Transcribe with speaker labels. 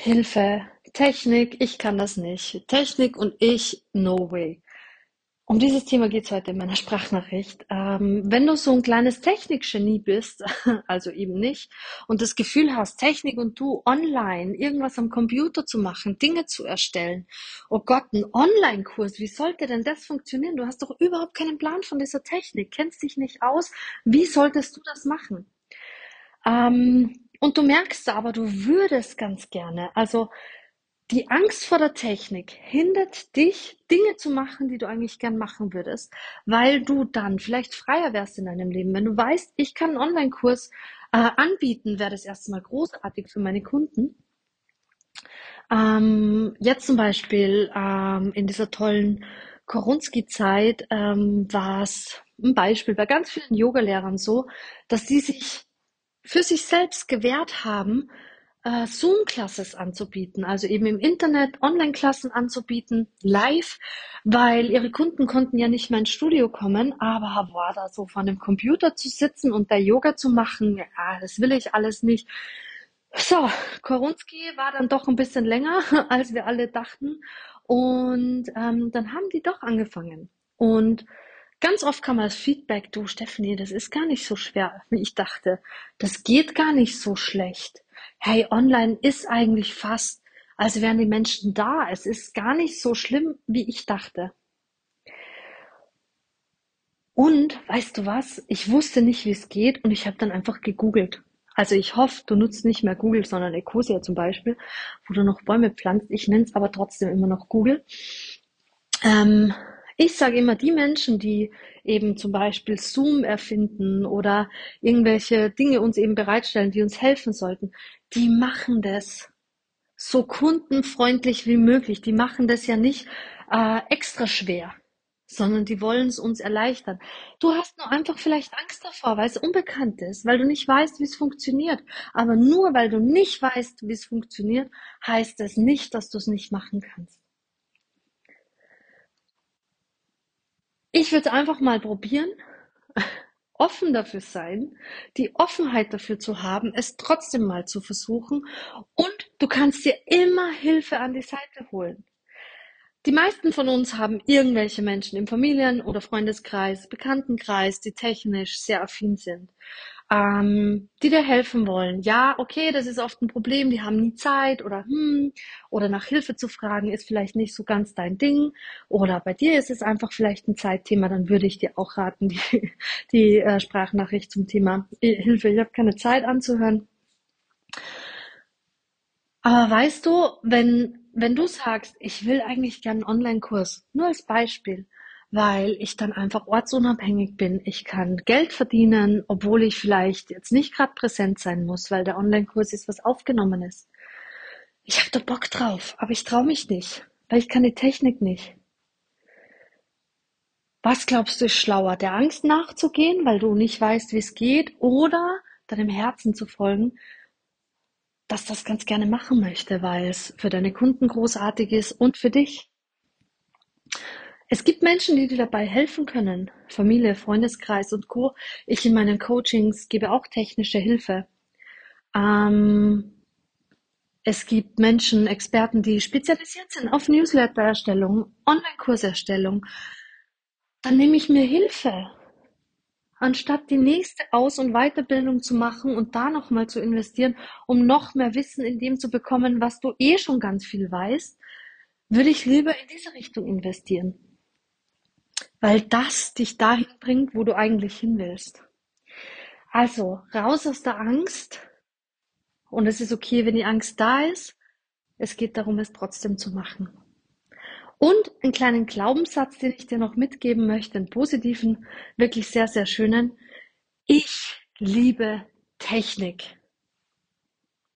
Speaker 1: Hilfe, Technik, ich kann das nicht. Technik und ich, no way. Um dieses Thema geht's heute in meiner Sprachnachricht. Ähm, wenn du so ein kleines Technikgenie bist, also eben nicht, und das Gefühl hast, Technik und du online irgendwas am Computer zu machen, Dinge zu erstellen, oh Gott, ein Online-Kurs, wie sollte denn das funktionieren? Du hast doch überhaupt keinen Plan von dieser Technik, kennst dich nicht aus, wie solltest du das machen? Ähm, und du merkst aber, du würdest ganz gerne, also die Angst vor der Technik hindert dich, Dinge zu machen, die du eigentlich gern machen würdest, weil du dann vielleicht freier wärst in deinem Leben. Wenn du weißt, ich kann einen Online-Kurs äh, anbieten, wäre das erstmal großartig für meine Kunden. Ähm, jetzt zum Beispiel ähm, in dieser tollen Koronski-Zeit ähm, war es ein Beispiel bei ganz vielen Yogalehrern so, dass sie sich für sich selbst gewährt haben, äh, Zoom-Classes anzubieten, also eben im Internet Online-Klassen anzubieten, live, weil ihre Kunden konnten ja nicht mehr ins Studio kommen, aber war da so vor dem Computer zu sitzen und da Yoga zu machen, ja, das will ich alles nicht. So, Korunski war dann doch ein bisschen länger, als wir alle dachten. Und ähm, dann haben die doch angefangen. Und ganz oft kam das Feedback, du Stephanie, das ist gar nicht so schwer, wie ich dachte. Das geht gar nicht so schlecht hey, online ist eigentlich fast, als wären die Menschen da. Es ist gar nicht so schlimm, wie ich dachte. Und weißt du was? Ich wusste nicht, wie es geht und ich habe dann einfach gegoogelt. Also ich hoffe, du nutzt nicht mehr Google, sondern Ecosia zum Beispiel, wo du noch Bäume pflanzt. Ich nenne es aber trotzdem immer noch Google. Ähm, ich sage immer, die Menschen, die eben zum Beispiel Zoom erfinden oder irgendwelche Dinge uns eben bereitstellen, die uns helfen sollten, die machen das so kundenfreundlich wie möglich. Die machen das ja nicht äh, extra schwer, sondern die wollen es uns erleichtern. Du hast nur einfach vielleicht Angst davor, weil es unbekannt ist, weil du nicht weißt, wie es funktioniert. Aber nur weil du nicht weißt, wie es funktioniert, heißt es nicht, dass du es nicht machen kannst. Ich würde es einfach mal probieren offen dafür sein, die Offenheit dafür zu haben, es trotzdem mal zu versuchen und du kannst dir immer Hilfe an die Seite holen. Die meisten von uns haben irgendwelche Menschen im Familien- oder Freundeskreis, Bekanntenkreis, die technisch sehr affin sind ähm, die dir helfen wollen. Ja, okay, das ist oft ein Problem, die haben nie Zeit oder hm, oder nach Hilfe zu fragen ist vielleicht nicht so ganz dein Ding oder bei dir ist es einfach vielleicht ein Zeitthema, dann würde ich dir auch raten, die, die äh, Sprachnachricht zum Thema Hilfe, ich habe keine Zeit anzuhören. Aber weißt du, wenn, wenn du sagst, ich will eigentlich gerne einen Online-Kurs, nur als Beispiel, weil ich dann einfach ortsunabhängig bin. Ich kann Geld verdienen, obwohl ich vielleicht jetzt nicht gerade präsent sein muss, weil der Online-Kurs ist was Aufgenommenes. Ich habe da Bock drauf, aber ich traue mich nicht, weil ich kann die Technik nicht. Was glaubst du ist schlauer, der Angst nachzugehen, weil du nicht weißt, wie es geht, oder deinem Herzen zu folgen, dass das ganz gerne machen möchte, weil es für deine Kunden großartig ist und für dich? Es gibt Menschen, die dir dabei helfen können. Familie, Freundeskreis und Co. Ich in meinen Coachings gebe auch technische Hilfe. Ähm, es gibt Menschen, Experten, die spezialisiert sind auf Newsletter-Erstellung, Online-Kurserstellung. Dann nehme ich mir Hilfe. Anstatt die nächste Aus- und Weiterbildung zu machen und da nochmal zu investieren, um noch mehr Wissen in dem zu bekommen, was du eh schon ganz viel weißt, würde ich lieber in diese Richtung investieren weil das dich dahin bringt, wo du eigentlich hin willst. Also raus aus der Angst. Und es ist okay, wenn die Angst da ist. Es geht darum, es trotzdem zu machen. Und einen kleinen Glaubenssatz, den ich dir noch mitgeben möchte, einen positiven, wirklich sehr, sehr schönen. Ich liebe Technik.